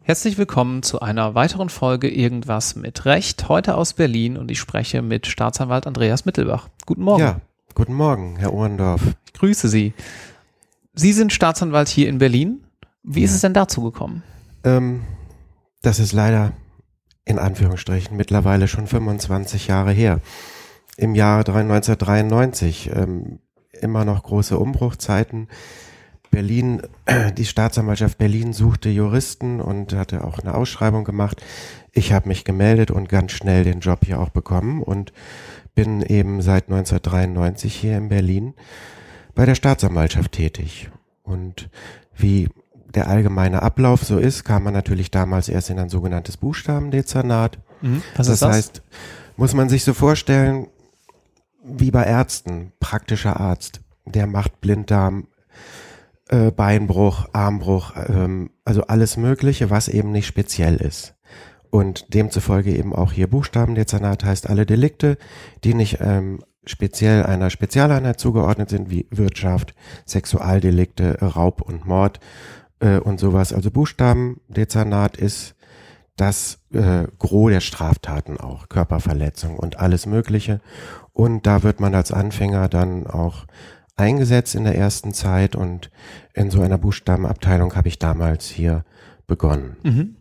Herzlich willkommen zu einer weiteren Folge Irgendwas mit Recht, heute aus Berlin und ich spreche mit Staatsanwalt Andreas Mittelbach. Guten Morgen. Ja, guten Morgen, Herr Ohrendorf. Ich grüße Sie. Sie sind Staatsanwalt hier in Berlin. Wie ja. ist es denn dazu gekommen? Ähm, das ist leider in Anführungsstrichen mittlerweile schon 25 Jahre her. Im Jahr 1993, ähm, immer noch große Umbruchzeiten Berlin, die Staatsanwaltschaft Berlin suchte Juristen und hatte auch eine Ausschreibung gemacht. Ich habe mich gemeldet und ganz schnell den Job hier auch bekommen und bin eben seit 1993 hier in Berlin bei der Staatsanwaltschaft tätig. Und wie der allgemeine Ablauf so ist, kam man natürlich damals erst in ein sogenanntes Buchstabendezernat. Mhm. Was das, das heißt, muss man sich so vorstellen, wie bei Ärzten, praktischer Arzt, der macht Blinddarm, äh, Beinbruch, Armbruch, ähm, also alles Mögliche, was eben nicht speziell ist. Und demzufolge eben auch hier Buchstabendezernat heißt alle Delikte, die nicht ähm, speziell einer Spezialeinheit zugeordnet sind, wie Wirtschaft, Sexualdelikte, Raub und Mord äh, und sowas. Also Buchstabendezernat ist das äh, Gros der Straftaten auch, Körperverletzung und alles Mögliche. Und da wird man als Anfänger dann auch eingesetzt in der ersten Zeit und in so einer Buchstabenabteilung habe ich damals hier begonnen. Mhm.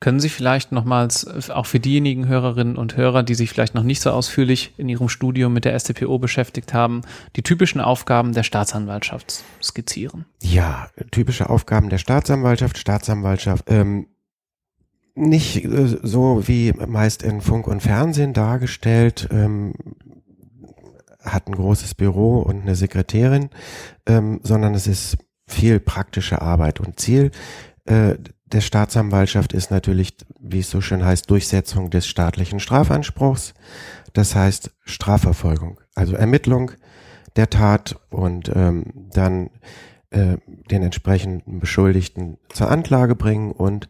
Können Sie vielleicht nochmals, auch für diejenigen Hörerinnen und Hörer, die sich vielleicht noch nicht so ausführlich in Ihrem Studium mit der StPO beschäftigt haben, die typischen Aufgaben der Staatsanwaltschaft skizzieren? Ja, typische Aufgaben der Staatsanwaltschaft, Staatsanwaltschaft, ähm, nicht äh, so wie meist in Funk und Fernsehen dargestellt, ähm, hat ein großes Büro und eine Sekretärin, ähm, sondern es ist viel praktische Arbeit und Ziel äh, der Staatsanwaltschaft ist natürlich, wie es so schön heißt, Durchsetzung des staatlichen Strafanspruchs. Das heißt Strafverfolgung, also Ermittlung der Tat und ähm, dann äh, den entsprechenden Beschuldigten zur Anklage bringen und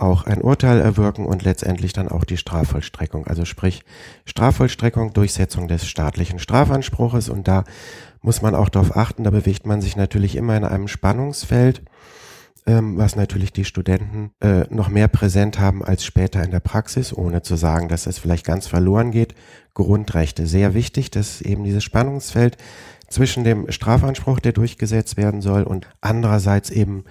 auch ein Urteil erwirken und letztendlich dann auch die Strafvollstreckung. Also sprich Strafvollstreckung, Durchsetzung des staatlichen Strafanspruches und da muss man auch darauf achten, da bewegt man sich natürlich immer in einem Spannungsfeld, ähm, was natürlich die Studenten äh, noch mehr präsent haben als später in der Praxis, ohne zu sagen, dass es vielleicht ganz verloren geht. Grundrechte, sehr wichtig, dass eben dieses Spannungsfeld zwischen dem Strafanspruch, der durchgesetzt werden soll, und andererseits eben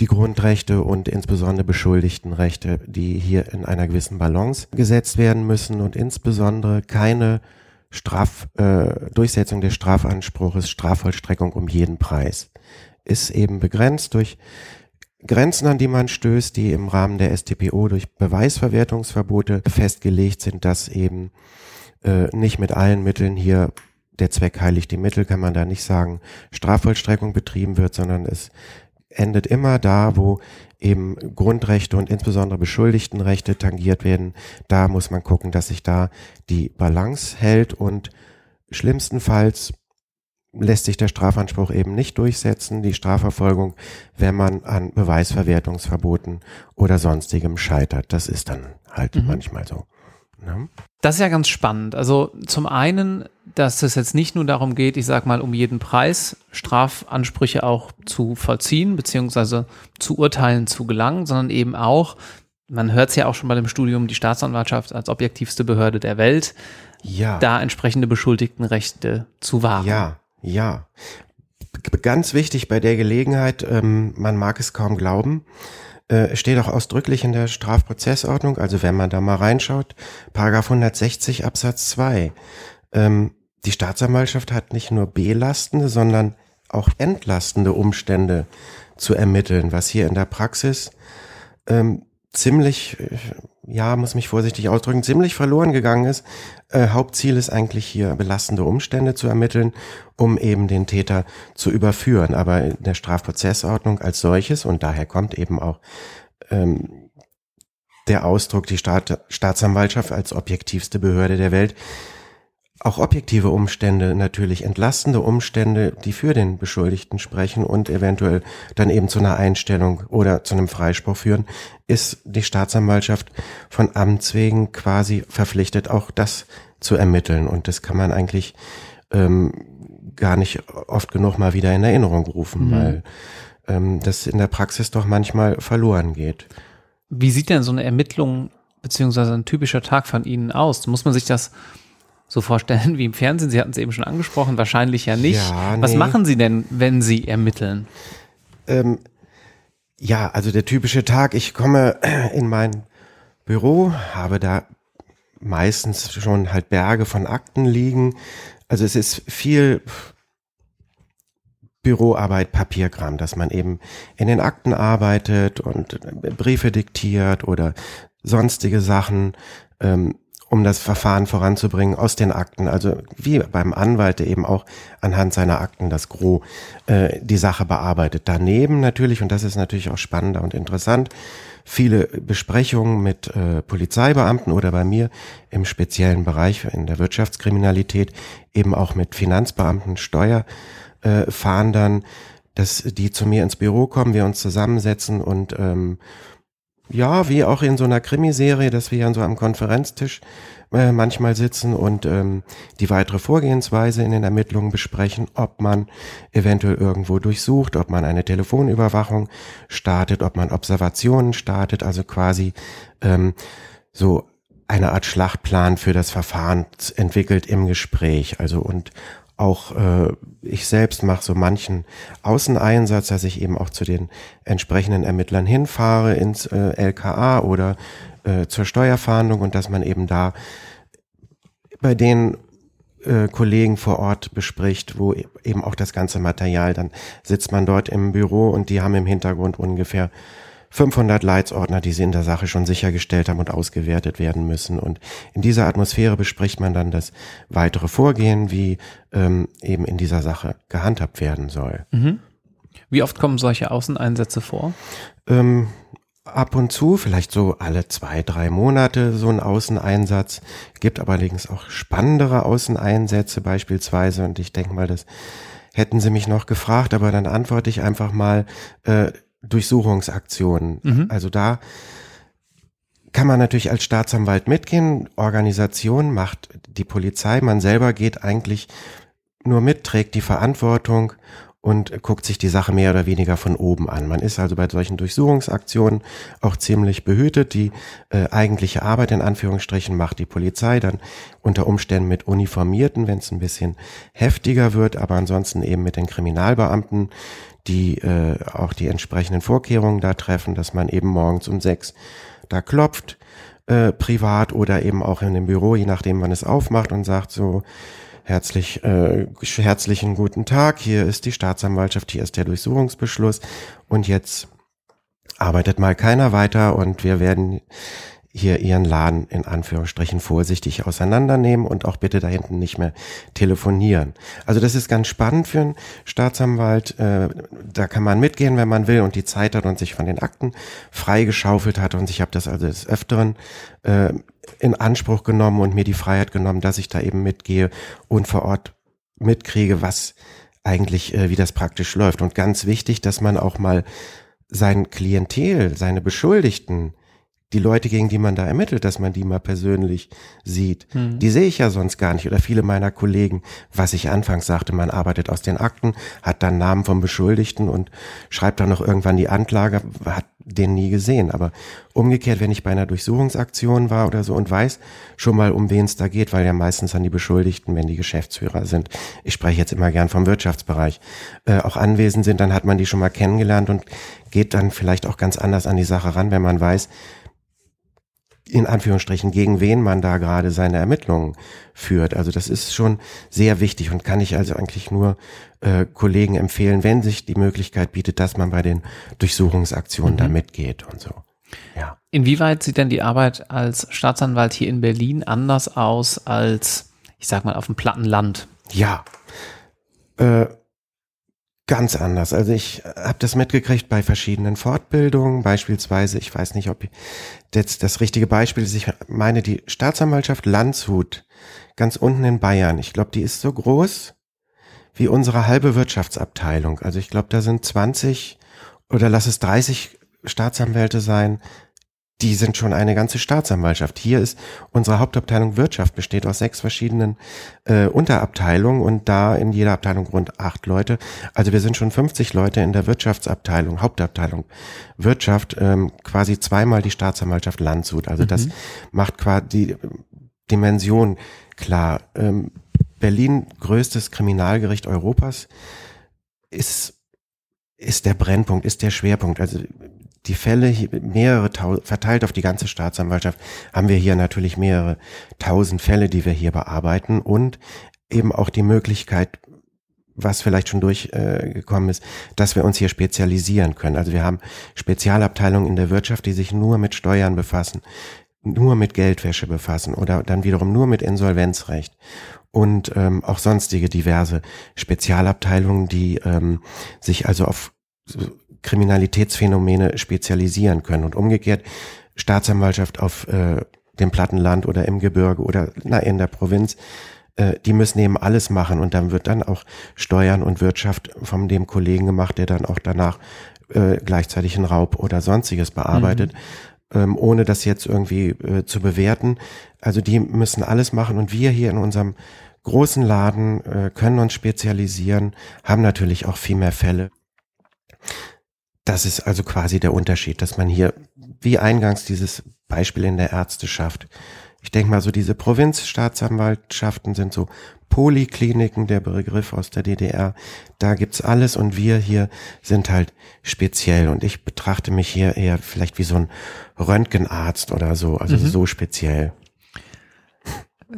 die Grundrechte und insbesondere Beschuldigtenrechte, die hier in einer gewissen Balance gesetzt werden müssen und insbesondere keine Straf, äh, Durchsetzung des Strafanspruches, Strafvollstreckung um jeden Preis. Ist eben begrenzt durch Grenzen, an die man stößt, die im Rahmen der STPO durch Beweisverwertungsverbote festgelegt sind, dass eben äh, nicht mit allen Mitteln hier der Zweck heiligt die Mittel, kann man da nicht sagen, Strafvollstreckung betrieben wird, sondern es endet immer da, wo eben Grundrechte und insbesondere Beschuldigtenrechte tangiert werden. Da muss man gucken, dass sich da die Balance hält und schlimmstenfalls lässt sich der Strafanspruch eben nicht durchsetzen, die Strafverfolgung, wenn man an Beweisverwertungsverboten oder sonstigem scheitert. Das ist dann halt mhm. manchmal so. Ne? Das ist ja ganz spannend. Also zum einen, dass es jetzt nicht nur darum geht, ich sag mal, um jeden Preis Strafansprüche auch zu vollziehen, beziehungsweise zu Urteilen zu gelangen, sondern eben auch, man hört es ja auch schon bei dem Studium, die Staatsanwaltschaft als objektivste Behörde der Welt, ja. da entsprechende Beschuldigtenrechte zu wahren. Ja, ja. Ganz wichtig bei der Gelegenheit, ähm, man mag es kaum glauben, äh, steht auch ausdrücklich in der Strafprozessordnung, also wenn man da mal reinschaut, Paragraph 160 Absatz 2. Ähm, die Staatsanwaltschaft hat nicht nur belastende, sondern auch entlastende Umstände zu ermitteln, was hier in der Praxis ähm, ziemlich, äh, ja, muss mich vorsichtig ausdrücken, ziemlich verloren gegangen ist. Äh, Hauptziel ist eigentlich hier belastende Umstände zu ermitteln, um eben den Täter zu überführen. Aber in der Strafprozessordnung als solches, und daher kommt eben auch ähm, der Ausdruck, die Staat, Staatsanwaltschaft als objektivste Behörde der Welt, auch objektive Umstände, natürlich entlastende Umstände, die für den Beschuldigten sprechen und eventuell dann eben zu einer Einstellung oder zu einem Freispruch führen, ist die Staatsanwaltschaft von Amts wegen quasi verpflichtet, auch das zu ermitteln. Und das kann man eigentlich ähm, gar nicht oft genug mal wieder in Erinnerung rufen, mhm. weil ähm, das in der Praxis doch manchmal verloren geht. Wie sieht denn so eine Ermittlung beziehungsweise ein typischer Tag von Ihnen aus? Muss man sich das so vorstellen wie im Fernsehen? Sie hatten es eben schon angesprochen, wahrscheinlich ja nicht. Ja, nee. Was machen Sie denn, wenn Sie ermitteln? Ähm, ja, also der typische Tag, ich komme in mein Büro, habe da meistens schon halt Berge von Akten liegen. Also es ist viel Büroarbeit, Papierkram, dass man eben in den Akten arbeitet und Briefe diktiert oder sonstige Sachen, ähm, um das Verfahren voranzubringen aus den Akten. Also wie beim Anwalt, der eben auch anhand seiner Akten das Gros äh, die Sache bearbeitet. Daneben natürlich, und das ist natürlich auch spannender und interessant, viele Besprechungen mit äh, Polizeibeamten oder bei mir im speziellen Bereich in der Wirtschaftskriminalität eben auch mit Finanzbeamten, Steuerfahndern, dass die zu mir ins Büro kommen, wir uns zusammensetzen und ähm, ja, wie auch in so einer Krimiserie, dass wir ja so am Konferenztisch äh, manchmal sitzen und ähm, die weitere Vorgehensweise in den Ermittlungen besprechen, ob man eventuell irgendwo durchsucht, ob man eine Telefonüberwachung startet, ob man Observationen startet, also quasi ähm, so eine Art Schlachtplan für das Verfahren entwickelt im Gespräch. Also und auch äh, ich selbst mache so manchen Außeneinsatz, dass ich eben auch zu den entsprechenden Ermittlern hinfahre ins äh, LKA oder äh, zur Steuerfahndung und dass man eben da bei den äh, Kollegen vor Ort bespricht, wo e-, eben auch das ganze Material, dann sitzt man dort im Büro und die haben im Hintergrund ungefähr 500 Leitsordner, die sie in der Sache schon sichergestellt haben und ausgewertet werden müssen. Und in dieser Atmosphäre bespricht man dann das weitere Vorgehen, wie ähm, eben in dieser Sache gehandhabt werden soll. Mhm. Wie oft kommen solche Außeneinsätze vor? Ähm, ab und zu, vielleicht so alle zwei, drei Monate so ein Außeneinsatz. Gibt allerdings auch spannendere Außeneinsätze beispielsweise. Und ich denke mal, das hätten Sie mich noch gefragt, aber dann antworte ich einfach mal, äh, Durchsuchungsaktionen. Mhm. Also da kann man natürlich als Staatsanwalt mitgehen. Organisation macht die Polizei. Man selber geht eigentlich nur mit, trägt die Verantwortung und guckt sich die Sache mehr oder weniger von oben an. Man ist also bei solchen Durchsuchungsaktionen auch ziemlich behütet. Die äh, eigentliche Arbeit in Anführungsstrichen macht die Polizei dann unter Umständen mit Uniformierten, wenn es ein bisschen heftiger wird, aber ansonsten eben mit den Kriminalbeamten, die äh, auch die entsprechenden Vorkehrungen da treffen, dass man eben morgens um sechs da klopft, äh, privat oder eben auch in dem Büro, je nachdem man es aufmacht und sagt so, herzlich, äh, herzlichen guten Tag, hier ist die Staatsanwaltschaft, hier ist der Durchsuchungsbeschluss und jetzt arbeitet mal keiner weiter und wir werden hier ihren Laden in Anführungsstrichen vorsichtig auseinandernehmen und auch bitte da hinten nicht mehr telefonieren. Also das ist ganz spannend für einen Staatsanwalt. Äh, da kann man mitgehen, wenn man will und die Zeit hat und sich von den Akten freigeschaufelt hat. Und ich habe das also des Öfteren äh, in Anspruch genommen und mir die Freiheit genommen, dass ich da eben mitgehe und vor Ort mitkriege, was eigentlich, äh, wie das praktisch läuft. Und ganz wichtig, dass man auch mal sein Klientel, seine Beschuldigten die Leute, gegen die man da ermittelt, dass man die mal persönlich sieht, hm. die sehe ich ja sonst gar nicht. Oder viele meiner Kollegen, was ich anfangs sagte, man arbeitet aus den Akten, hat dann Namen vom Beschuldigten und schreibt dann noch irgendwann die Anklage, hat den nie gesehen. Aber umgekehrt, wenn ich bei einer Durchsuchungsaktion war oder so und weiß schon mal, um wen es da geht, weil ja meistens an die Beschuldigten, wenn die Geschäftsführer sind, ich spreche jetzt immer gern vom Wirtschaftsbereich, äh, auch anwesend sind, dann hat man die schon mal kennengelernt und geht dann vielleicht auch ganz anders an die Sache ran, wenn man weiß, in Anführungsstrichen, gegen wen man da gerade seine Ermittlungen führt. Also das ist schon sehr wichtig und kann ich also eigentlich nur äh, Kollegen empfehlen, wenn sich die Möglichkeit bietet, dass man bei den Durchsuchungsaktionen mhm. da mitgeht und so. Ja. Inwieweit sieht denn die Arbeit als Staatsanwalt hier in Berlin anders aus als, ich sag mal, auf dem platten Land? Ja. Äh, ganz anders. Also ich habe das mitgekriegt bei verschiedenen Fortbildungen, beispielsweise, ich weiß nicht, ob jetzt das richtige Beispiel ist, ich meine die Staatsanwaltschaft Landshut, ganz unten in Bayern. Ich glaube, die ist so groß wie unsere halbe Wirtschaftsabteilung. Also ich glaube, da sind 20 oder lass es 30 Staatsanwälte sein. Die sind schon eine ganze Staatsanwaltschaft. Hier ist unsere Hauptabteilung Wirtschaft, besteht aus sechs verschiedenen äh, Unterabteilungen und da in jeder Abteilung rund acht Leute. Also wir sind schon 50 Leute in der Wirtschaftsabteilung, Hauptabteilung Wirtschaft, ähm, quasi zweimal die Staatsanwaltschaft Landshut. Also mhm. das macht quasi die Dimension klar. Ähm, Berlin, größtes Kriminalgericht Europas, ist ist der Brennpunkt, ist der Schwerpunkt. Also die Fälle, mehrere tausend, verteilt auf die ganze Staatsanwaltschaft, haben wir hier natürlich mehrere tausend Fälle, die wir hier bearbeiten und eben auch die Möglichkeit, was vielleicht schon durchgekommen äh, ist, dass wir uns hier spezialisieren können. Also wir haben Spezialabteilungen in der Wirtschaft, die sich nur mit Steuern befassen, nur mit Geldwäsche befassen oder dann wiederum nur mit Insolvenzrecht und ähm, auch sonstige diverse Spezialabteilungen, die ähm, sich also auf Kriminalitätsphänomene spezialisieren können und umgekehrt Staatsanwaltschaft auf äh, dem Plattenland oder im Gebirge oder na, in der Provinz, äh, die müssen eben alles machen und dann wird dann auch Steuern und Wirtschaft von dem Kollegen gemacht, der dann auch danach äh, gleichzeitig einen Raub oder sonstiges bearbeitet. Mhm. Ähm, ohne das jetzt irgendwie äh, zu bewerten. Also die müssen alles machen und wir hier in unserem großen Laden äh, können uns spezialisieren, haben natürlich auch viel mehr Fälle. Das ist also quasi der Unterschied, dass man hier, wie eingangs dieses Beispiel in der Ärzteschaft, ich denke mal so diese Provinzstaatsanwaltschaften sind so Polikliniken, der Begriff aus der DDR. Da gibt's alles und wir hier sind halt speziell und ich betrachte mich hier eher vielleicht wie so ein Röntgenarzt oder so, also mhm. so speziell.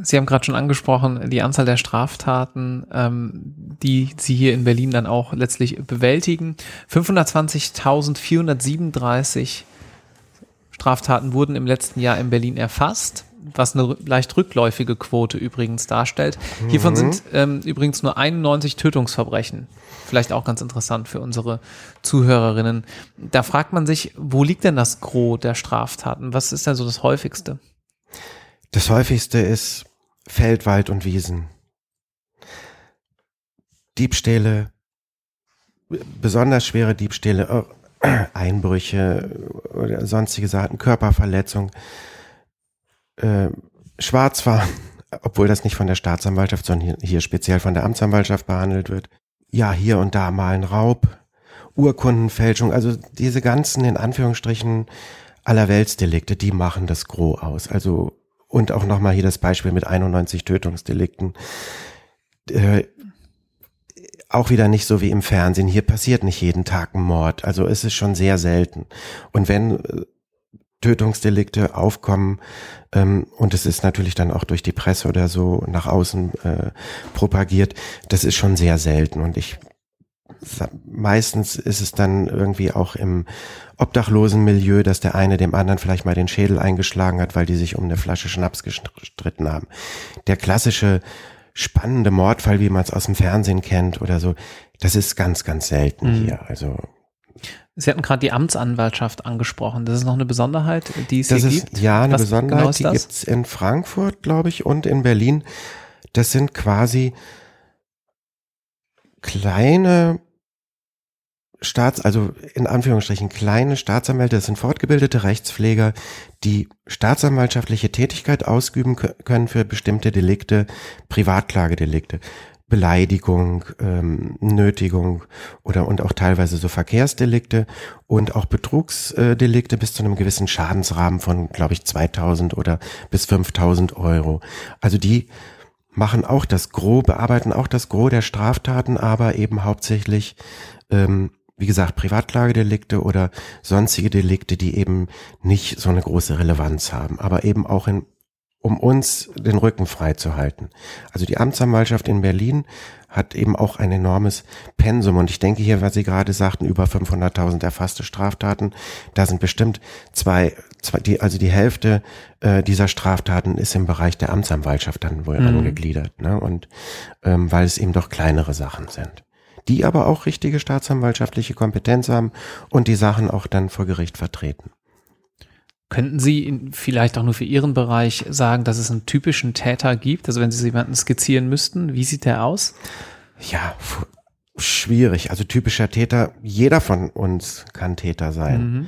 Sie haben gerade schon angesprochen, die Anzahl der Straftaten, ähm, die Sie hier in Berlin dann auch letztlich bewältigen. 520.437 Straftaten wurden im letzten Jahr in Berlin erfasst, was eine leicht rückläufige Quote übrigens darstellt. Mhm. Hiervon sind ähm, übrigens nur 91 Tötungsverbrechen. Vielleicht auch ganz interessant für unsere Zuhörerinnen. Da fragt man sich, wo liegt denn das Gros der Straftaten? Was ist denn so das häufigste? Das häufigste ist Feld, Wald und Wiesen. Diebstähle, besonders schwere Diebstähle, äh, Einbrüche oder sonstige Sachen, Körperverletzung, äh, Schwarzfahren, obwohl das nicht von der Staatsanwaltschaft, sondern hier, hier speziell von der Amtsanwaltschaft behandelt wird. Ja, hier und da mal ein Raub, Urkundenfälschung, also diese ganzen in Anführungsstrichen Allerweltsdelikte, die machen das Gros aus. Also und auch nochmal hier das Beispiel mit 91 Tötungsdelikten. Äh, auch wieder nicht so wie im Fernsehen. Hier passiert nicht jeden Tag ein Mord. Also es ist schon sehr selten. Und wenn äh, Tötungsdelikte aufkommen ähm, und es ist natürlich dann auch durch die Presse oder so nach außen äh, propagiert, das ist schon sehr selten. Und ich meistens ist es dann irgendwie auch im obdachlosen Milieu, dass der eine dem anderen vielleicht mal den Schädel eingeschlagen hat, weil die sich um eine Flasche Schnaps gestritten haben. Der klassische spannende Mordfall, wie man es aus dem Fernsehen kennt oder so, das ist ganz, ganz selten mhm. hier. Also Sie hatten gerade die Amtsanwaltschaft angesprochen. Das ist noch eine Besonderheit, die es das hier ist, gibt. Ja, eine Was Besonderheit, genau die gibt's in Frankfurt, glaube ich, und in Berlin. Das sind quasi kleine Staats, also in Anführungsstrichen kleine Staatsanwälte, das sind fortgebildete Rechtspfleger, die staatsanwaltschaftliche Tätigkeit ausüben können für bestimmte Delikte, Privatklagedelikte. Beleidigung, ähm, Nötigung oder und auch teilweise so Verkehrsdelikte und auch Betrugsdelikte bis zu einem gewissen Schadensrahmen von, glaube ich, 2000 oder bis 5000 Euro. Also die machen auch das Gros, bearbeiten auch das Gros der Straftaten, aber eben hauptsächlich ähm, wie gesagt, Privatklagedelikte oder sonstige Delikte, die eben nicht so eine große Relevanz haben, aber eben auch in, um uns den Rücken frei zu halten. Also die Amtsanwaltschaft in Berlin hat eben auch ein enormes Pensum und ich denke hier, was Sie gerade sagten, über 500.000 erfasste Straftaten, da sind bestimmt zwei, zwei die, also die Hälfte äh, dieser Straftaten ist im Bereich der Amtsanwaltschaft dann wohl mhm. angegliedert, ne? Und ähm, weil es eben doch kleinere Sachen sind die aber auch richtige staatsanwaltschaftliche Kompetenz haben und die Sachen auch dann vor Gericht vertreten. Könnten Sie vielleicht auch nur für Ihren Bereich sagen, dass es einen typischen Täter gibt? Also wenn Sie jemanden skizzieren müssten, wie sieht der aus? Ja, schwierig. Also typischer Täter, jeder von uns kann Täter sein. Mhm.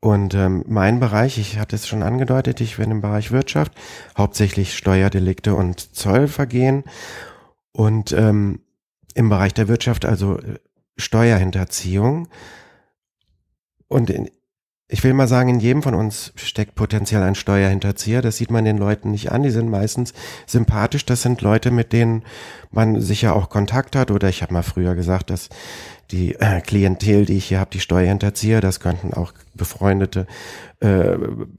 Und ähm, mein Bereich, ich hatte es schon angedeutet, ich bin im Bereich Wirtschaft, hauptsächlich Steuerdelikte und Zollvergehen. Und ähm, im Bereich der Wirtschaft also äh, Steuerhinterziehung. Und in, ich will mal sagen, in jedem von uns steckt potenziell ein Steuerhinterzieher. Das sieht man den Leuten nicht an. Die sind meistens sympathisch. Das sind Leute, mit denen man sicher auch Kontakt hat. Oder ich habe mal früher gesagt, dass die äh, Klientel, die ich hier habe, die Steuerhinterzieher, das könnten auch befreundete äh,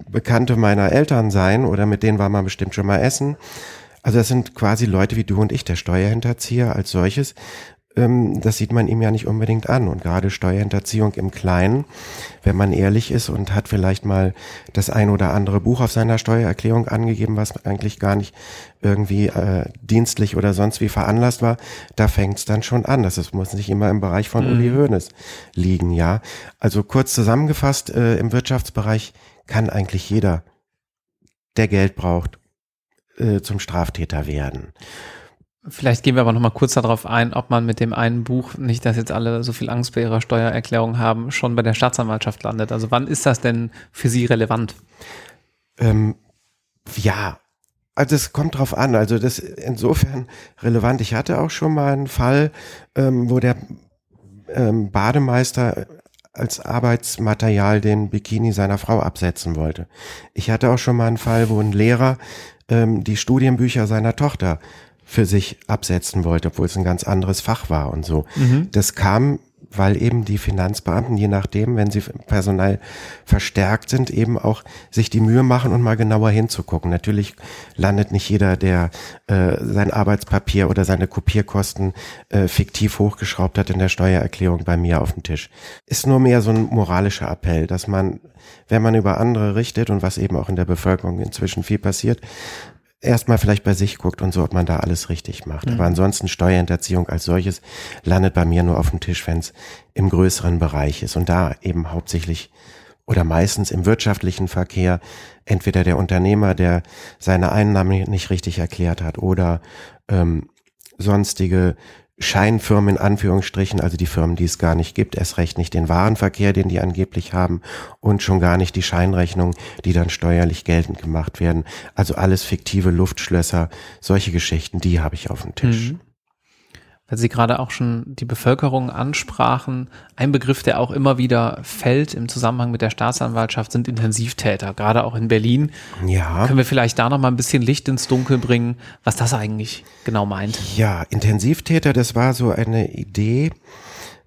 Bekannte meiner Eltern sein. Oder mit denen war man bestimmt schon mal essen. Also das sind quasi Leute wie du und ich, der Steuerhinterzieher als solches ähm, das sieht man ihm ja nicht unbedingt an. Und gerade Steuerhinterziehung im Kleinen, wenn man ehrlich ist und hat vielleicht mal das ein oder andere Buch auf seiner Steuererklärung angegeben, was eigentlich gar nicht irgendwie äh, dienstlich oder sonst wie veranlasst war, da fängt es dann schon an. Das ist, muss nicht immer im Bereich von mhm. Uli Hoeneß liegen, ja. Also kurz zusammengefasst, äh, im Wirtschaftsbereich kann eigentlich jeder, der Geld braucht, äh, zum Straftäter werden. Vielleicht gehen wir aber noch mal kurz darauf ein, ob man mit dem einen Buch, nicht dass jetzt alle so viel Angst bei ihrer Steuererklärung haben, schon bei der Staatsanwaltschaft landet. Also wann ist das denn für Sie relevant? Ähm, ja, also es kommt drauf an. Also das ist insofern relevant. Ich hatte auch schon mal einen Fall, ähm, wo der ähm, Bademeister als Arbeitsmaterial den Bikini seiner Frau absetzen wollte. Ich hatte auch schon mal einen Fall, wo ein Lehrer ähm, die Studienbücher seiner Tochter für sich absetzen wollte, obwohl es ein ganz anderes Fach war und so. Mhm. Das kam, weil eben die Finanzbeamten, je nachdem, wenn sie personell verstärkt sind, eben auch sich die Mühe machen und mal genauer hinzugucken. Natürlich landet nicht jeder, der äh, sein Arbeitspapier oder seine Kopierkosten äh, fiktiv hochgeschraubt hat in der Steuererklärung bei mir auf dem Tisch. Ist nur mehr so ein moralischer Appell, dass man, wenn man über andere richtet und was eben auch in der Bevölkerung inzwischen viel passiert, erstmal vielleicht bei sich guckt und so, ob man da alles richtig macht. Mhm. Aber ansonsten Steuerhinterziehung als solches landet bei mir nur auf dem Tisch, wenn es im größeren Bereich ist. Und da eben hauptsächlich oder meistens im wirtschaftlichen Verkehr entweder der Unternehmer, der seine Einnahmen nicht richtig erklärt hat oder ähm, sonstige Scheinfirmen in Anführungsstrichen, also die Firmen, die es gar nicht gibt, erst recht nicht den Warenverkehr, den die angeblich haben und schon gar nicht die Scheinrechnungen, die dann steuerlich geltend gemacht werden. Also alles fiktive Luftschlösser, solche Geschichten, die habe ich auf dem Tisch. Mhm weil Sie gerade auch schon die Bevölkerung ansprachen. Ein Begriff, der auch immer wieder fällt im Zusammenhang mit der Staatsanwaltschaft, sind Intensivtäter, gerade auch in Berlin. Ja. Können wir vielleicht da noch mal ein bisschen Licht ins Dunkel bringen, was das eigentlich genau meint? Ja, Intensivtäter, das war so eine Idee,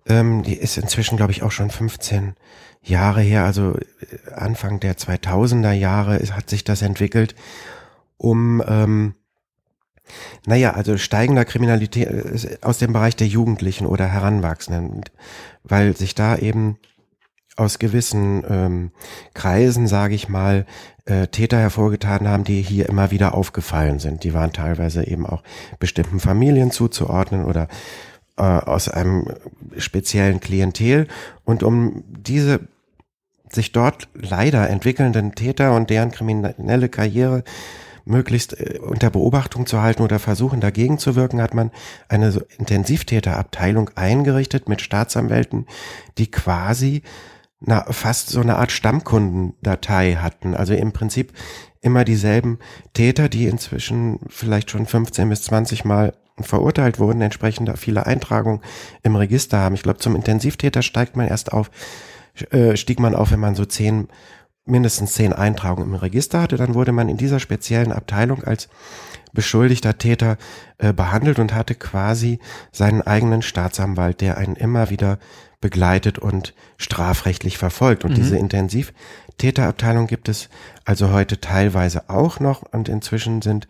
ähm, die ist inzwischen, glaube ich, auch schon 15 Jahre her, also äh, Anfang der 2000er Jahre hat sich das entwickelt, um ähm, naja, also steigender Kriminalität äh, aus dem Bereich der Jugendlichen oder Heranwachsenden, weil sich da eben aus gewissen ähm, Kreisen, sage ich mal, äh, Täter hervorgetan haben, die hier immer wieder aufgefallen sind. Die waren teilweise eben auch bestimmten Familien zuzuordnen oder äh, aus einem speziellen Klientel. Und um diese sich dort leider entwickelnden Täter und deren kriminelle Karriere möglichst äh, unter Beobachtung zu halten oder versuchen dagegen zu wirken, hat man eine Intensivtäterabteilung eingerichtet mit Staatsanwälten, die quasi na, fast so eine Art Stammkundendatei hatten. Also im Prinzip immer dieselben Täter, die inzwischen vielleicht schon 15 bis 20 Mal verurteilt wurden, entsprechend viele Eintragungen im Register haben. Ich glaube, zum Intensivtäter steigt man erst auf, äh, stieg man auf, wenn man so zehn mindestens zehn Eintragungen im Register hatte, dann wurde man in dieser speziellen Abteilung als beschuldigter Täter äh, behandelt und hatte quasi seinen eigenen Staatsanwalt, der einen immer wieder begleitet und strafrechtlich verfolgt. Und mhm. diese Intensivtäterabteilung gibt es also heute teilweise auch noch und inzwischen sind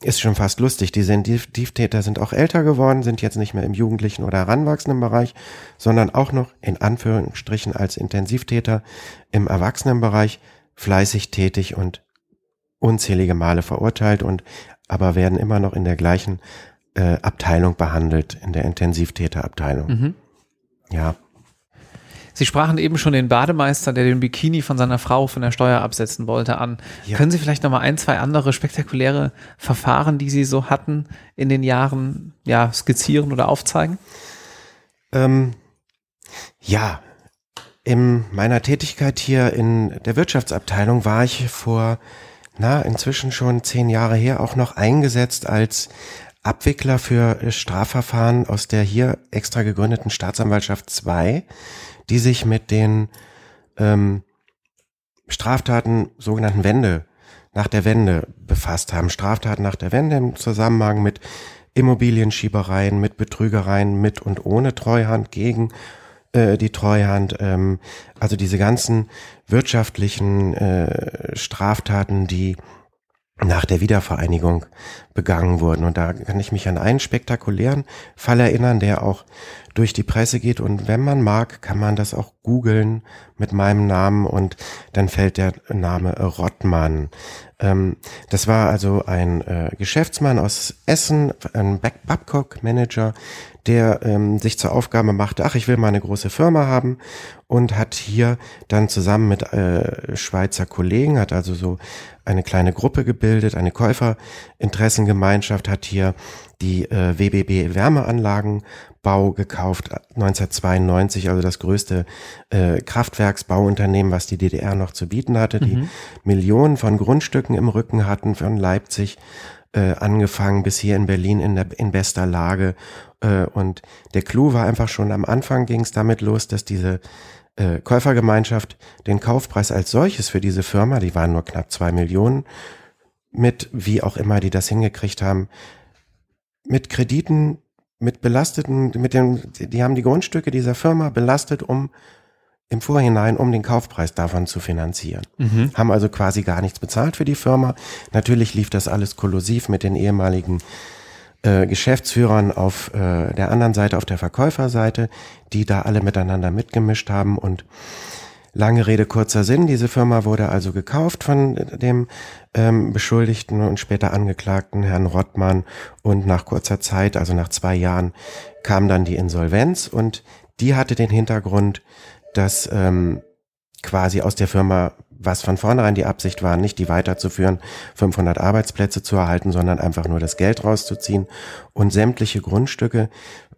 ist schon fast lustig. Die Sensitivtäter sind auch älter geworden, sind jetzt nicht mehr im jugendlichen oder heranwachsenden Bereich, sondern auch noch in Anführungsstrichen als Intensivtäter im Erwachsenenbereich fleißig tätig und unzählige Male verurteilt und aber werden immer noch in der gleichen äh, Abteilung behandelt, in der Intensivtäterabteilung. Mhm. Ja. Sie sprachen eben schon den Bademeister, der den Bikini von seiner Frau von der Steuer absetzen wollte, an. Ja. Können Sie vielleicht noch mal ein, zwei andere spektakuläre Verfahren, die Sie so hatten in den Jahren, ja, skizzieren oder aufzeigen? Ähm, ja, in meiner Tätigkeit hier in der Wirtschaftsabteilung war ich vor, na, inzwischen schon zehn Jahre her auch noch eingesetzt als Abwickler für Strafverfahren aus der hier extra gegründeten Staatsanwaltschaft 2, die sich mit den ähm, Straftaten sogenannten Wende nach der Wende befasst haben. Straftaten nach der Wende im Zusammenhang mit Immobilienschiebereien, mit Betrügereien, mit und ohne Treuhand, gegen äh, die Treuhand, ähm, also diese ganzen wirtschaftlichen äh, Straftaten, die nach der Wiedervereinigung begangen wurden. Und da kann ich mich an einen spektakulären Fall erinnern, der auch durch die Presse geht. Und wenn man mag, kann man das auch googeln mit meinem Namen und dann fällt der Name Rottmann. Ähm, das war also ein äh, Geschäftsmann aus Essen, ein Babcock-Manager, der ähm, sich zur Aufgabe machte, ach, ich will mal eine große Firma haben und hat hier dann zusammen mit äh, Schweizer Kollegen, hat also so eine kleine Gruppe gebildet, eine Käuferinteressengemeinschaft, hat hier die äh, WBB Wärmeanlagenbau gekauft, 1992, also das größte äh, Kraftwerksbauunternehmen, was die DDR noch zu bieten hatte, die mhm. Millionen von Grundstücken im Rücken hatten, von Leipzig äh, angefangen bis hier in Berlin in, der, in bester Lage. Äh, und der Clou war einfach schon am Anfang ging es damit los, dass diese äh, Käufergemeinschaft den Kaufpreis als solches für diese Firma, die waren nur knapp zwei Millionen, mit wie auch immer die das hingekriegt haben, mit Krediten, mit belasteten, mit dem, die haben die Grundstücke dieser Firma belastet, um im Vorhinein, um den Kaufpreis davon zu finanzieren. Mhm. Haben also quasi gar nichts bezahlt für die Firma. Natürlich lief das alles kollusiv mit den ehemaligen äh, Geschäftsführern auf äh, der anderen Seite, auf der Verkäuferseite, die da alle miteinander mitgemischt haben und Lange Rede, kurzer Sinn. Diese Firma wurde also gekauft von dem ähm, Beschuldigten und später Angeklagten Herrn Rottmann. Und nach kurzer Zeit, also nach zwei Jahren, kam dann die Insolvenz. Und die hatte den Hintergrund, dass ähm, quasi aus der Firma was von vornherein die Absicht war, nicht die weiterzuführen, 500 Arbeitsplätze zu erhalten, sondern einfach nur das Geld rauszuziehen und sämtliche Grundstücke,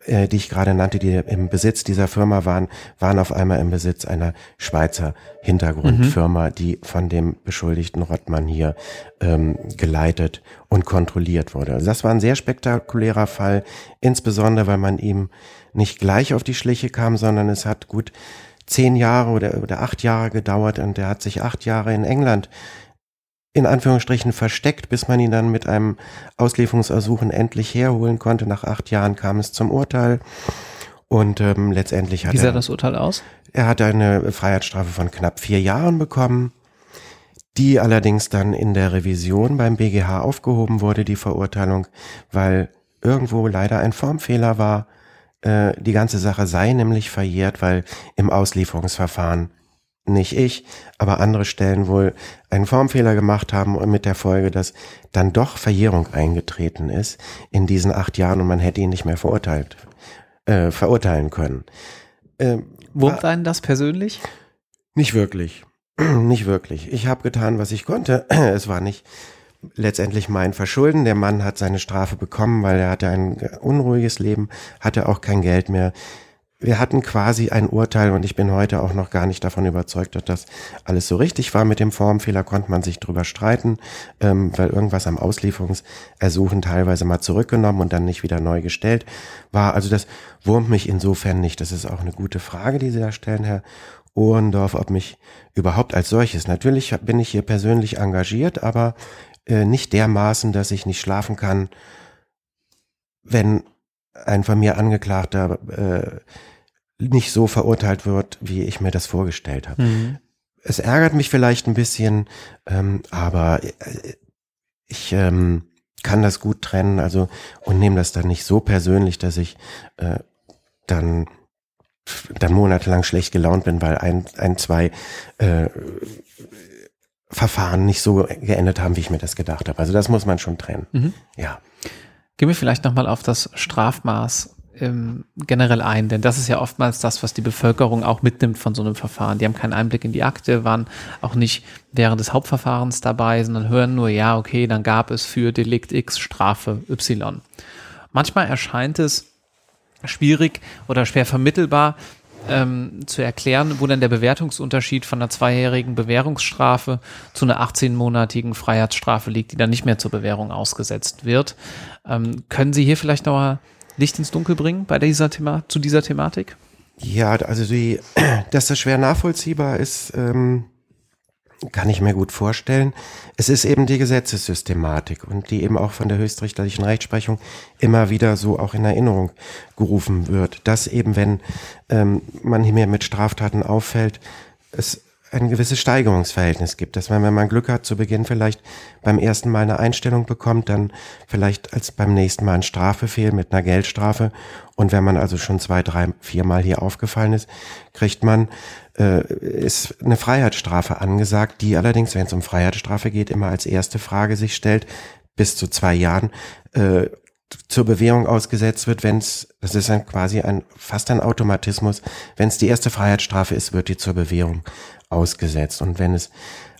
äh, die ich gerade nannte, die im Besitz dieser Firma waren, waren auf einmal im Besitz einer Schweizer Hintergrundfirma, mhm. die von dem beschuldigten Rottmann hier ähm, geleitet und kontrolliert wurde. Also das war ein sehr spektakulärer Fall, insbesondere weil man ihm nicht gleich auf die Schliche kam, sondern es hat gut zehn Jahre oder, oder acht Jahre gedauert und er hat sich acht Jahre in England in Anführungsstrichen versteckt, bis man ihn dann mit einem Auslieferungsersuchen endlich herholen konnte. Nach acht Jahren kam es zum Urteil und ähm, letztendlich hat Wie sah er, das Urteil aus? Er hat eine Freiheitsstrafe von knapp vier Jahren bekommen, die allerdings dann in der Revision beim BGH aufgehoben wurde, die Verurteilung, weil irgendwo leider ein Formfehler war äh, die ganze Sache sei nämlich verjährt, weil im Auslieferungsverfahren nicht ich, aber andere Stellen wohl einen Formfehler gemacht haben und mit der Folge, dass dann doch Verjährung eingetreten ist in diesen acht Jahren und man hätte ihn nicht mehr verurteilt, äh, verurteilen können. Äh, Wurmt einen das persönlich? Nicht wirklich. nicht wirklich. Ich habe getan, was ich konnte. es war nicht letztendlich mein Verschulden. Der Mann hat seine Strafe bekommen, weil er hatte ein unruhiges Leben, hatte auch kein Geld mehr. Wir hatten quasi ein Urteil und ich bin heute auch noch gar nicht davon überzeugt, dass das alles so richtig war mit dem Formfehler, konnte man sich drüber streiten, ähm, weil irgendwas am Auslieferungsersuchen teilweise mal zurückgenommen und dann nicht wieder neu gestellt war. Also das wurmt mich insofern nicht. Das ist auch eine gute Frage, die Sie da stellen, Herr Ohrendorf, ob mich überhaupt als solches. Natürlich bin ich hier persönlich engagiert, aber äh, nicht dermaßen, dass ich nicht schlafen kann, wenn ein von mir Angeklagter äh, nicht so verurteilt wird, wie ich mir das vorgestellt habe. Mhm. Es ärgert mich vielleicht ein bisschen, ähm, aber äh, ich ähm, kann das gut trennen, also und nehme das dann nicht so persönlich, dass ich äh, dann dann monatelang schlecht gelaunt bin, weil ein, ein zwei äh, Verfahren nicht so geendet haben, wie ich mir das gedacht habe. Also das muss man schon trennen. Mhm. Ja. Gehen wir vielleicht nochmal auf das Strafmaß ähm, generell ein, denn das ist ja oftmals das, was die Bevölkerung auch mitnimmt von so einem Verfahren. Die haben keinen Einblick in die Akte, waren auch nicht während des Hauptverfahrens dabei, sondern hören nur, ja, okay, dann gab es für Delikt X Strafe Y. Manchmal erscheint es schwierig oder schwer vermittelbar, ähm, zu erklären, wo dann der Bewertungsunterschied von einer zweijährigen Bewährungsstrafe zu einer 18-monatigen Freiheitsstrafe liegt, die dann nicht mehr zur Bewährung ausgesetzt wird. Ähm, können Sie hier vielleicht noch mal Licht ins Dunkel bringen bei dieser Thema zu dieser Thematik? Ja, also die, dass das schwer nachvollziehbar ist, ähm, kann ich mir gut vorstellen. Es ist eben die Gesetzessystematik und die eben auch von der höchstrichterlichen Rechtsprechung immer wieder so auch in Erinnerung gerufen wird, dass eben wenn ähm, man hier mit Straftaten auffällt, es ein gewisses Steigerungsverhältnis gibt, dass man, wenn man Glück hat, zu Beginn vielleicht beim ersten Mal eine Einstellung bekommt, dann vielleicht als beim nächsten Mal ein Strafbefehl mit einer Geldstrafe und wenn man also schon zwei, drei, viermal hier aufgefallen ist, kriegt man äh, ist eine Freiheitsstrafe angesagt, die allerdings, wenn es um Freiheitsstrafe geht, immer als erste Frage sich stellt, bis zu zwei Jahren äh, zur Bewährung ausgesetzt wird, wenn es, das ist dann quasi ein fast ein Automatismus, wenn es die erste Freiheitsstrafe ist, wird die zur Bewährung ausgesetzt. Und wenn es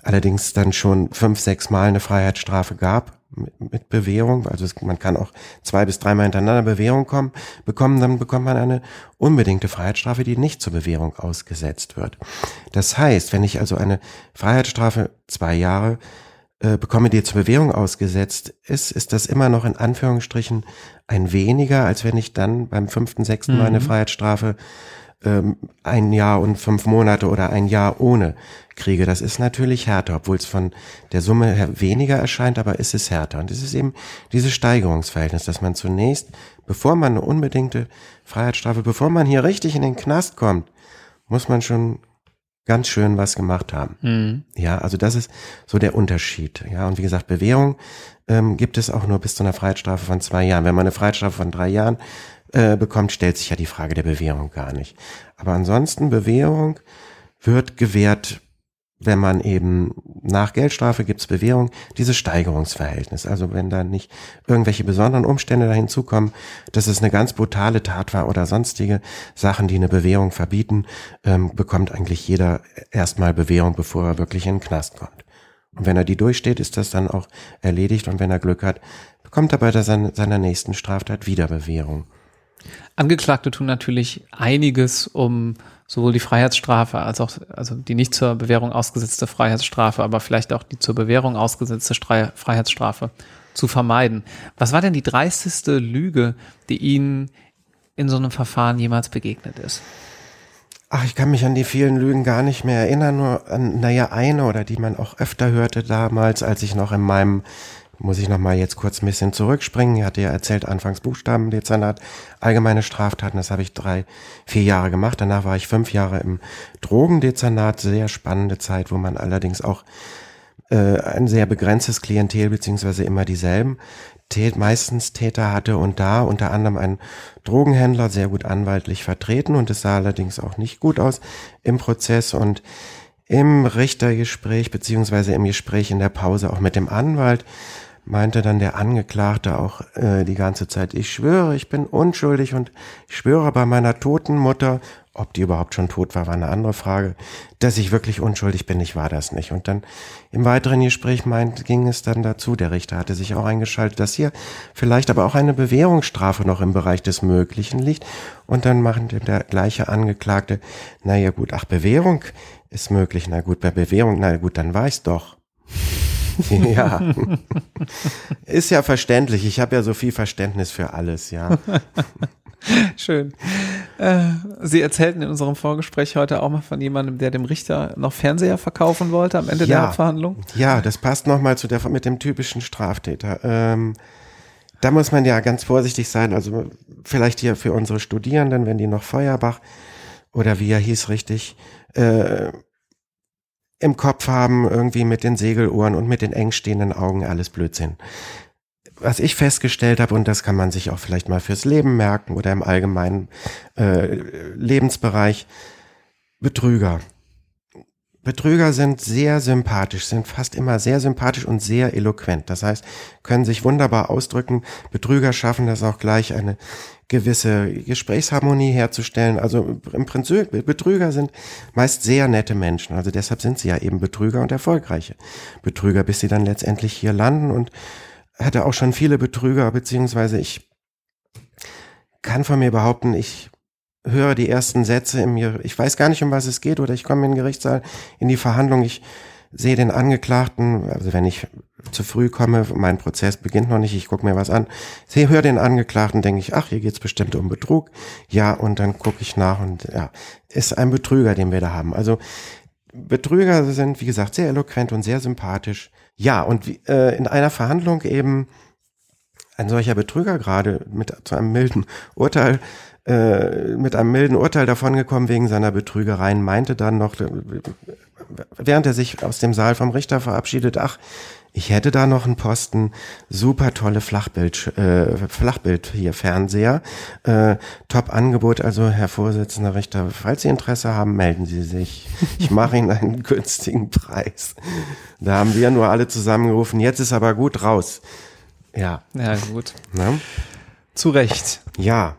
allerdings dann schon fünf, sechs Mal eine Freiheitsstrafe gab, mit, Bewährung, also es, man kann auch zwei bis dreimal hintereinander Bewährung kommen, bekommen, dann bekommt man eine unbedingte Freiheitsstrafe, die nicht zur Bewährung ausgesetzt wird. Das heißt, wenn ich also eine Freiheitsstrafe zwei Jahre äh, bekomme, die zur Bewährung ausgesetzt ist, ist das immer noch in Anführungsstrichen ein weniger, als wenn ich dann beim fünften, sechsten mhm. Mal eine mhm. Freiheitsstrafe ähm, ein Jahr und fünf Monate oder ein Jahr ohne kriege. Das ist natürlich härter, obwohl es von der Summe her weniger erscheint, aber ist es härter. Und es ist eben dieses Steigerungsverhältnis, dass man zunächst, bevor man eine unbedingte Freiheitsstrafe, bevor man hier richtig in den Knast kommt, muss man schon ganz schön was gemacht haben. Mhm. Ja, also das ist so der Unterschied. Ja, und wie gesagt, Bewährung ähm, gibt es auch nur bis zu einer Freiheitsstrafe von zwei Jahren. Wenn man eine Freiheitsstrafe von drei Jahren äh, bekommt, stellt sich ja die Frage der Bewährung gar nicht. Aber ansonsten Bewährung wird gewährt, wenn man eben nach Geldstrafe gibt's Bewährung, dieses Steigerungsverhältnis. Also wenn da nicht irgendwelche besonderen Umstände da hinzukommen, dass es eine ganz brutale Tat war oder sonstige Sachen, die eine Bewährung verbieten, ähm, bekommt eigentlich jeder erstmal Bewährung, bevor er wirklich in den Knast kommt. Und wenn er die durchsteht, ist das dann auch erledigt und wenn er Glück hat, bekommt er bei seiner nächsten Straftat wieder Bewährung. Angeklagte tun natürlich einiges, um sowohl die Freiheitsstrafe als auch, also die nicht zur Bewährung ausgesetzte Freiheitsstrafe, aber vielleicht auch die zur Bewährung ausgesetzte Freiheitsstrafe zu vermeiden. Was war denn die dreisteste Lüge, die Ihnen in so einem Verfahren jemals begegnet ist? Ach, ich kann mich an die vielen Lügen gar nicht mehr erinnern, nur an, naja, eine oder die man auch öfter hörte damals, als ich noch in meinem muss ich noch mal jetzt kurz ein bisschen zurückspringen. Ich hatte ja erzählt, anfangs Buchstabendezernat, allgemeine Straftaten, das habe ich drei, vier Jahre gemacht. Danach war ich fünf Jahre im Drogendezernat, sehr spannende Zeit, wo man allerdings auch äh, ein sehr begrenztes Klientel beziehungsweise immer dieselben Tät, meistens Täter hatte und da unter anderem ein Drogenhändler sehr gut anwaltlich vertreten und es sah allerdings auch nicht gut aus im Prozess und im Richtergespräch beziehungsweise im Gespräch in der Pause auch mit dem Anwalt meinte dann der Angeklagte auch äh, die ganze Zeit, ich schwöre, ich bin unschuldig und ich schwöre bei meiner toten Mutter, ob die überhaupt schon tot war, war eine andere Frage, dass ich wirklich unschuldig bin, ich war das nicht. Und dann im weiteren Gespräch meint, ging es dann dazu, der Richter hatte sich auch eingeschaltet, dass hier vielleicht aber auch eine Bewährungsstrafe noch im Bereich des Möglichen liegt. Und dann machen der gleiche Angeklagte, naja gut, ach Bewährung ist möglich, na gut, bei Bewährung, na gut, dann war ich's doch. ja. Ist ja verständlich. Ich habe ja so viel Verständnis für alles, ja. Schön. Äh, Sie erzählten in unserem Vorgespräch heute auch mal von jemandem, der dem Richter noch Fernseher verkaufen wollte am Ende ja, der Verhandlung. Ja, das passt nochmal zu der mit dem typischen Straftäter. Ähm, da muss man ja ganz vorsichtig sein. Also vielleicht hier für unsere Studierenden, wenn die noch Feuerbach oder wie er hieß richtig, äh, im Kopf haben, irgendwie mit den Segeluhren und mit den eng stehenden Augen, alles Blödsinn. Was ich festgestellt habe, und das kann man sich auch vielleicht mal fürs Leben merken oder im allgemeinen äh, Lebensbereich, Betrüger. Betrüger sind sehr sympathisch, sind fast immer sehr sympathisch und sehr eloquent. Das heißt, können sich wunderbar ausdrücken. Betrüger schaffen das auch gleich eine gewisse Gesprächsharmonie herzustellen. Also im Prinzip, Betrüger sind meist sehr nette Menschen. Also deshalb sind sie ja eben Betrüger und erfolgreiche Betrüger, bis sie dann letztendlich hier landen und hatte auch schon viele Betrüger, beziehungsweise ich kann von mir behaupten, ich höre die ersten Sätze in mir. Ich weiß gar nicht, um was es geht, oder ich komme in den Gerichtssaal in die Verhandlung. Ich sehe den Angeklagten, also wenn ich zu früh komme, mein Prozess beginnt noch nicht, ich gucke mir was an, sehe, höre den Angeklagten, denke ich, ach, hier geht's bestimmt um Betrug. Ja, und dann gucke ich nach und ja, ist ein Betrüger, den wir da haben. Also Betrüger sind, wie gesagt, sehr eloquent und sehr sympathisch. Ja, und äh, in einer Verhandlung eben ein solcher Betrüger gerade mit zu einem milden Urteil äh, mit einem milden Urteil davongekommen wegen seiner Betrügereien, meinte dann noch, äh, während er sich aus dem Saal vom Richter verabschiedet, ach, ich hätte da noch einen Posten, super tolle Flachbild, äh, Flachbild hier Fernseher, äh, top Angebot, also Herr Vorsitzender Richter, falls Sie Interesse haben, melden Sie sich. Ich mache Ihnen einen günstigen Preis. Da haben wir nur alle zusammengerufen, jetzt ist aber gut raus. Ja. Ja, gut. Ne? Zu Recht. Ja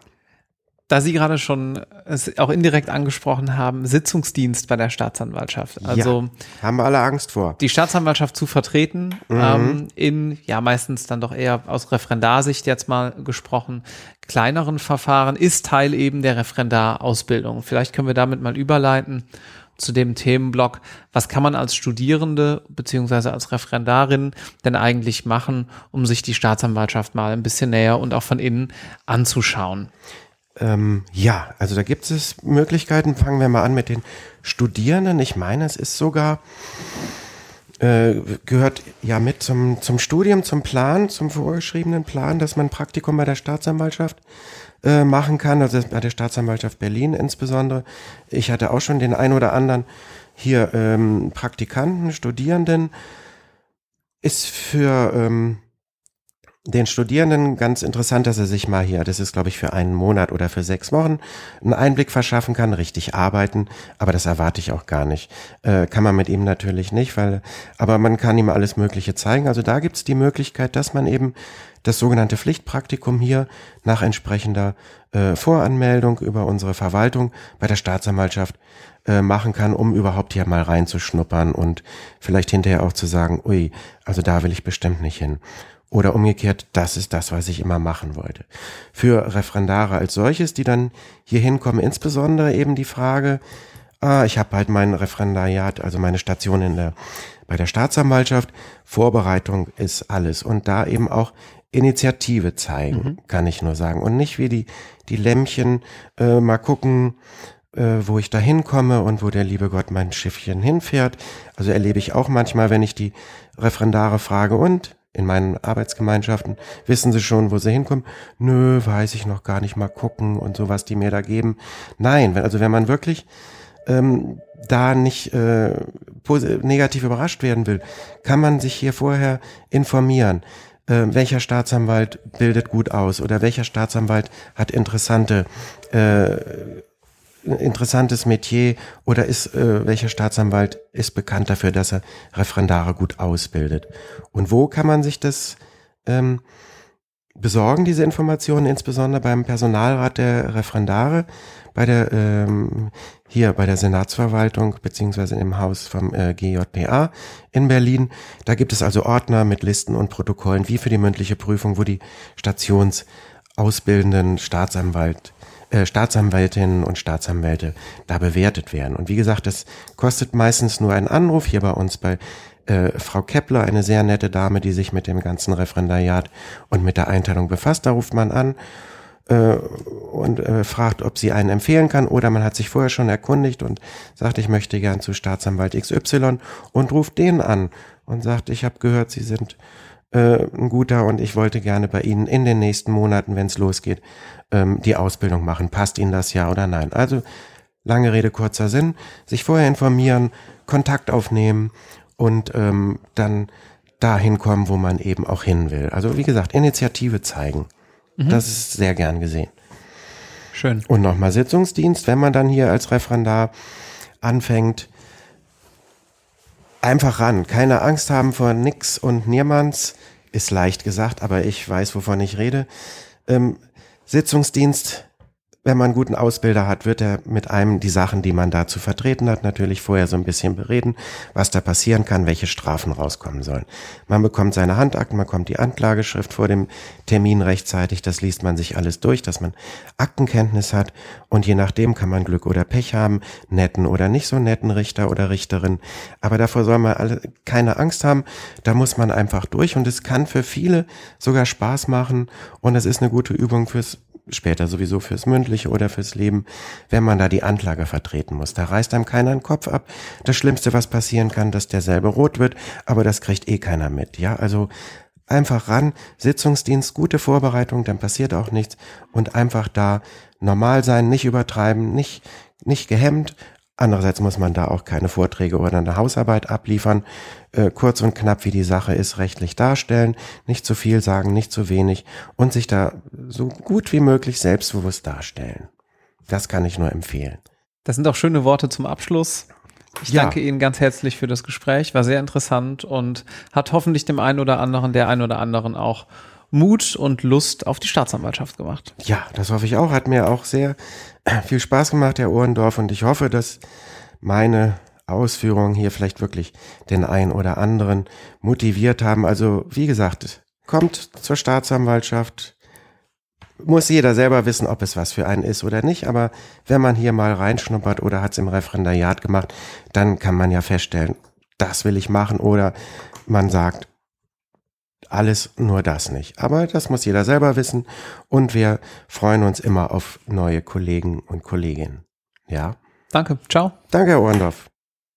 da Sie gerade schon es auch indirekt angesprochen haben, Sitzungsdienst bei der Staatsanwaltschaft. Also ja, haben wir alle Angst vor. Die Staatsanwaltschaft zu vertreten, mhm. ähm, in ja meistens dann doch eher aus Referendarsicht jetzt mal gesprochen, kleineren Verfahren, ist Teil eben der Referendarausbildung. Vielleicht können wir damit mal überleiten zu dem Themenblock, was kann man als Studierende beziehungsweise als Referendarin denn eigentlich machen, um sich die Staatsanwaltschaft mal ein bisschen näher und auch von innen anzuschauen? Ähm, ja, also da gibt es Möglichkeiten. Fangen wir mal an mit den Studierenden. Ich meine, es ist sogar, äh, gehört ja mit zum, zum Studium, zum Plan, zum vorgeschriebenen Plan, dass man Praktikum bei der Staatsanwaltschaft äh, machen kann, also bei der Staatsanwaltschaft Berlin insbesondere. Ich hatte auch schon den ein oder anderen hier ähm, Praktikanten, Studierenden. Ist für ähm, den Studierenden ganz interessant, dass er sich mal hier, das ist glaube ich für einen Monat oder für sechs Wochen, einen Einblick verschaffen kann, richtig arbeiten, aber das erwarte ich auch gar nicht. Äh, kann man mit ihm natürlich nicht, weil, aber man kann ihm alles Mögliche zeigen. Also da gibt's die Möglichkeit, dass man eben das sogenannte Pflichtpraktikum hier nach entsprechender äh, Voranmeldung über unsere Verwaltung bei der Staatsanwaltschaft äh, machen kann, um überhaupt hier mal reinzuschnuppern und vielleicht hinterher auch zu sagen, ui, also da will ich bestimmt nicht hin. Oder umgekehrt, das ist das, was ich immer machen wollte. Für Referendare als solches, die dann hier hinkommen, insbesondere eben die Frage, ah, ich habe halt mein Referendariat, also meine Station in der, bei der Staatsanwaltschaft, Vorbereitung ist alles. Und da eben auch Initiative zeigen, mhm. kann ich nur sagen. Und nicht wie die, die Lämmchen äh, mal gucken, äh, wo ich da hinkomme und wo der liebe Gott mein Schiffchen hinfährt. Also erlebe ich auch manchmal, wenn ich die Referendare frage, und in meinen Arbeitsgemeinschaften, wissen sie schon, wo sie hinkommen? Nö, weiß ich noch gar nicht, mal gucken und so, was die mir da geben. Nein, wenn, also wenn man wirklich ähm, da nicht äh, negativ überrascht werden will, kann man sich hier vorher informieren. Äh, welcher Staatsanwalt bildet gut aus oder welcher Staatsanwalt hat interessante äh, interessantes Metier oder ist äh, welcher Staatsanwalt ist bekannt dafür, dass er Referendare gut ausbildet? Und wo kann man sich das ähm, besorgen, diese Informationen, insbesondere beim Personalrat der Referendare, bei der ähm, hier bei der Senatsverwaltung beziehungsweise im Haus vom äh, GJPA in Berlin. Da gibt es also Ordner mit Listen und Protokollen, wie für die mündliche Prüfung, wo die Stationsausbildenden Staatsanwalt äh, Staatsanwältinnen und Staatsanwälte da bewertet werden. Und wie gesagt, das kostet meistens nur einen Anruf hier bei uns bei äh, Frau Kepler, eine sehr nette Dame, die sich mit dem ganzen Referendariat und mit der Einteilung befasst. Da ruft man an äh, und äh, fragt, ob sie einen empfehlen kann oder man hat sich vorher schon erkundigt und sagt, ich möchte gern zu Staatsanwalt XY und ruft den an und sagt, ich habe gehört, Sie sind äh, ein guter und ich wollte gerne bei Ihnen in den nächsten Monaten, wenn es losgeht, ähm, die Ausbildung machen. Passt Ihnen das ja oder nein? Also lange Rede, kurzer Sinn, sich vorher informieren, Kontakt aufnehmen und ähm, dann dahin kommen, wo man eben auch hin will. Also wie gesagt, Initiative zeigen. Mhm. Das ist sehr gern gesehen. Schön. Und nochmal Sitzungsdienst, wenn man dann hier als Referendar anfängt, einfach ran. Keine Angst haben vor nix und niemands. Ist leicht gesagt, aber ich weiß, wovon ich rede. Ähm, Sitzungsdienst wenn man einen guten Ausbilder hat, wird er mit einem die Sachen, die man da zu vertreten hat, natürlich vorher so ein bisschen bereden, was da passieren kann, welche Strafen rauskommen sollen. Man bekommt seine Handakten, man bekommt die Anklageschrift vor dem Termin rechtzeitig, das liest man sich alles durch, dass man Aktenkenntnis hat. Und je nachdem kann man Glück oder Pech haben, netten oder nicht so netten Richter oder Richterin. Aber davor soll man alle keine Angst haben, da muss man einfach durch. Und es kann für viele sogar Spaß machen. Und es ist eine gute Übung fürs später sowieso fürs Mündliche oder fürs Leben, wenn man da die Anklage vertreten muss. Da reißt einem keiner den Kopf ab. Das Schlimmste, was passieren kann, dass derselbe rot wird, aber das kriegt eh keiner mit. Ja, also einfach ran, Sitzungsdienst, gute Vorbereitung, dann passiert auch nichts und einfach da normal sein, nicht übertreiben, nicht, nicht gehemmt, Andererseits muss man da auch keine Vorträge oder eine Hausarbeit abliefern. Äh, kurz und knapp, wie die Sache ist, rechtlich darstellen, nicht zu viel sagen, nicht zu wenig und sich da so gut wie möglich selbstbewusst darstellen. Das kann ich nur empfehlen. Das sind auch schöne Worte zum Abschluss. Ich ja. danke Ihnen ganz herzlich für das Gespräch, war sehr interessant und hat hoffentlich dem einen oder anderen, der einen oder anderen auch Mut und Lust auf die Staatsanwaltschaft gemacht. Ja, das hoffe ich auch. Hat mir auch sehr viel Spaß gemacht, Herr Ohrendorf, und ich hoffe, dass meine Ausführungen hier vielleicht wirklich den einen oder anderen motiviert haben. Also, wie gesagt, kommt zur Staatsanwaltschaft. Muss jeder selber wissen, ob es was für einen ist oder nicht. Aber wenn man hier mal reinschnuppert oder hat es im Referendariat gemacht, dann kann man ja feststellen, das will ich machen. Oder man sagt, alles, nur das nicht. Aber das muss jeder selber wissen und wir freuen uns immer auf neue Kollegen und Kolleginnen. Ja. Danke. Ciao. Danke, Herr Ohrendorf.